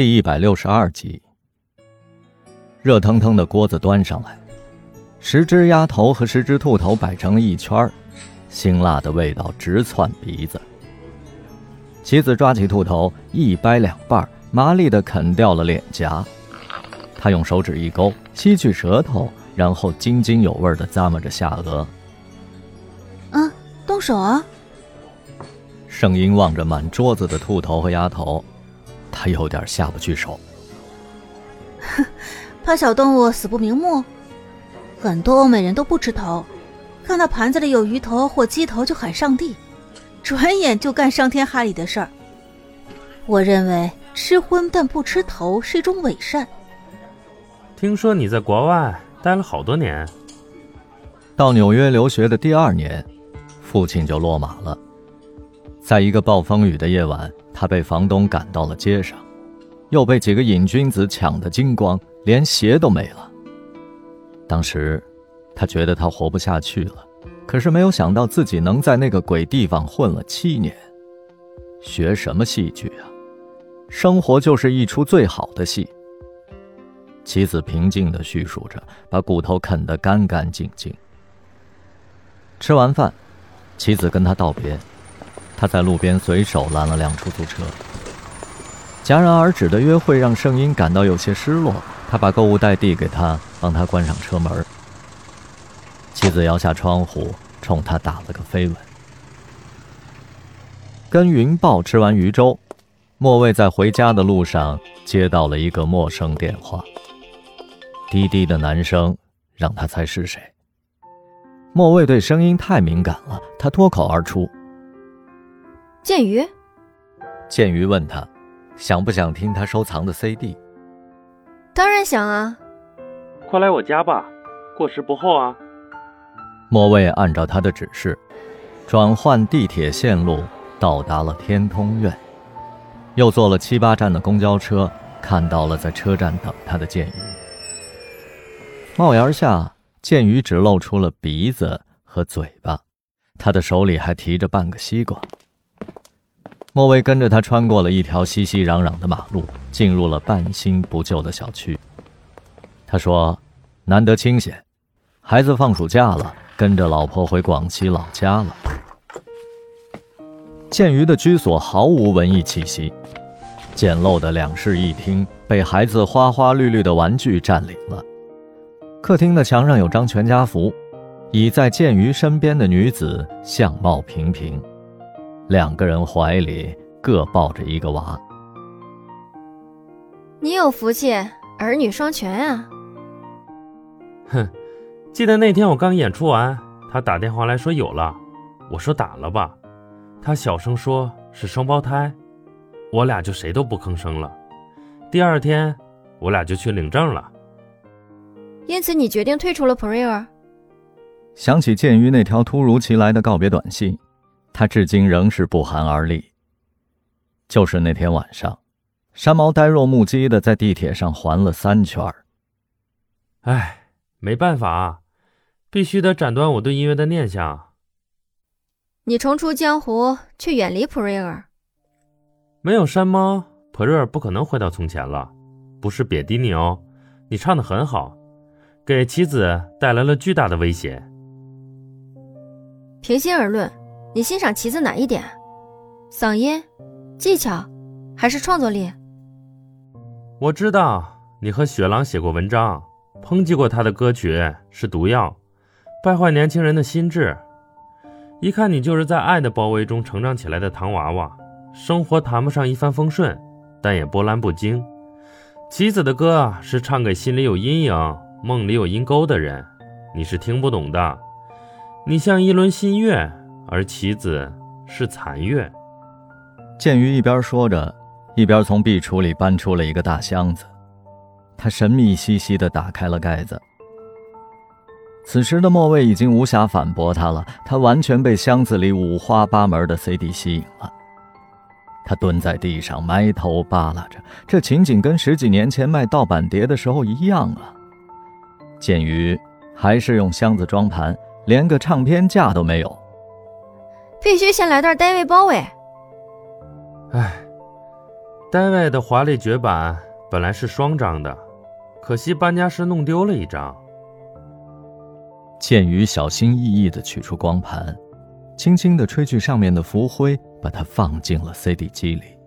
第一百六十二集，热腾腾的锅子端上来，十只鸭头和十只兔头摆成了一圈辛辣的味道直窜鼻子。妻子抓起兔头，一掰两半，麻利的啃掉了脸颊。他用手指一勾，吸去舌头，然后津津有味的咂摸着下颚。嗯，动手啊！圣音望着满桌子的兔头和鸭头。他有点下不去手，哼，怕小动物死不瞑目。很多欧美人都不吃头，看到盘子里有鱼头或鸡头就喊上帝，转眼就干伤天害理的事儿。我认为吃荤但不吃头是一种伪善。听说你在国外待了好多年，到纽约留学的第二年，父亲就落马了，在一个暴风雨的夜晚。他被房东赶到了街上，又被几个瘾君子抢得精光，连鞋都没了。当时，他觉得他活不下去了，可是没有想到自己能在那个鬼地方混了七年。学什么戏剧啊？生活就是一出最好的戏。妻子平静地叙述着，把骨头啃得干干净净。吃完饭，妻子跟他道别。他在路边随手拦了辆出租车。戛然而止的约会让圣音感到有些失落。他把购物袋递给他，帮他关上车门。妻子摇下窗户，冲他打了个飞吻。跟云豹吃完鱼粥，莫蔚在回家的路上接到了一个陌生电话。低低的男声让他猜是谁。莫蔚对声音太敏感了，他脱口而出。剑鱼，剑鱼问他，想不想听他收藏的 CD？当然想啊！快来我家吧，过时不候啊！莫蔚按照他的指示，转换地铁线路，到达了天通苑，又坐了七八站的公交车，看到了在车站等他的剑鱼。帽檐下，剑鱼只露出了鼻子和嘴巴，他的手里还提着半个西瓜。莫蔚跟着他穿过了一条熙熙攘攘的马路，进入了半新不旧的小区。他说：“难得清闲，孩子放暑假了，跟着老婆回广西老家了。”建鱼的居所毫无文艺气息，简陋的两室一厅被孩子花花绿绿的玩具占领了。客厅的墙上有张全家福，倚在建鱼身边的女子相貌平平。两个人怀里各抱着一个娃，你有福气，儿女双全啊！哼，记得那天我刚演出完，他打电话来说有了，我说打了吧，他小声说是双胞胎，我俩就谁都不吭声了。第二天，我俩就去领证了。因此，你决定退出了 Prayer。想起鉴于那条突如其来的告别短信。他至今仍是不寒而栗。就是那天晚上，山毛呆若木鸡的在地铁上环了三圈儿。唉，没办法，必须得斩断我对音乐的念想。你重出江湖，却远离普瑞尔。没有山猫，普瑞尔不可能回到从前了。不是贬低你哦，你唱的很好，给妻子带来了巨大的威胁。平心而论。你欣赏旗子哪一点？嗓音、技巧，还是创作力？我知道你和雪狼写过文章，抨击过他的歌曲是毒药，败坏年轻人的心智。一看你就是在爱的包围中成长起来的糖娃娃，生活谈不上一帆风顺，但也波澜不惊。棋子的歌是唱给心里有阴影、梦里有阴沟的人，你是听不懂的。你像一轮新月。而棋子是残月。剑鱼一边说着，一边从壁橱里搬出了一个大箱子。他神秘兮兮地打开了盖子。此时的莫蔚已经无暇反驳他了，他完全被箱子里五花八门的 CD 吸引了。他蹲在地上，埋头扒拉着，这情景跟十几年前卖盗版碟的时候一样啊。剑鱼还是用箱子装盘，连个唱片架都没有。必须先来段 David Bowie。哎，单位的华丽绝版本来是双张的，可惜搬家时弄丢了一张。剑鱼小心翼翼地取出光盘，轻轻地吹去上面的浮灰，把它放进了 CD 机里。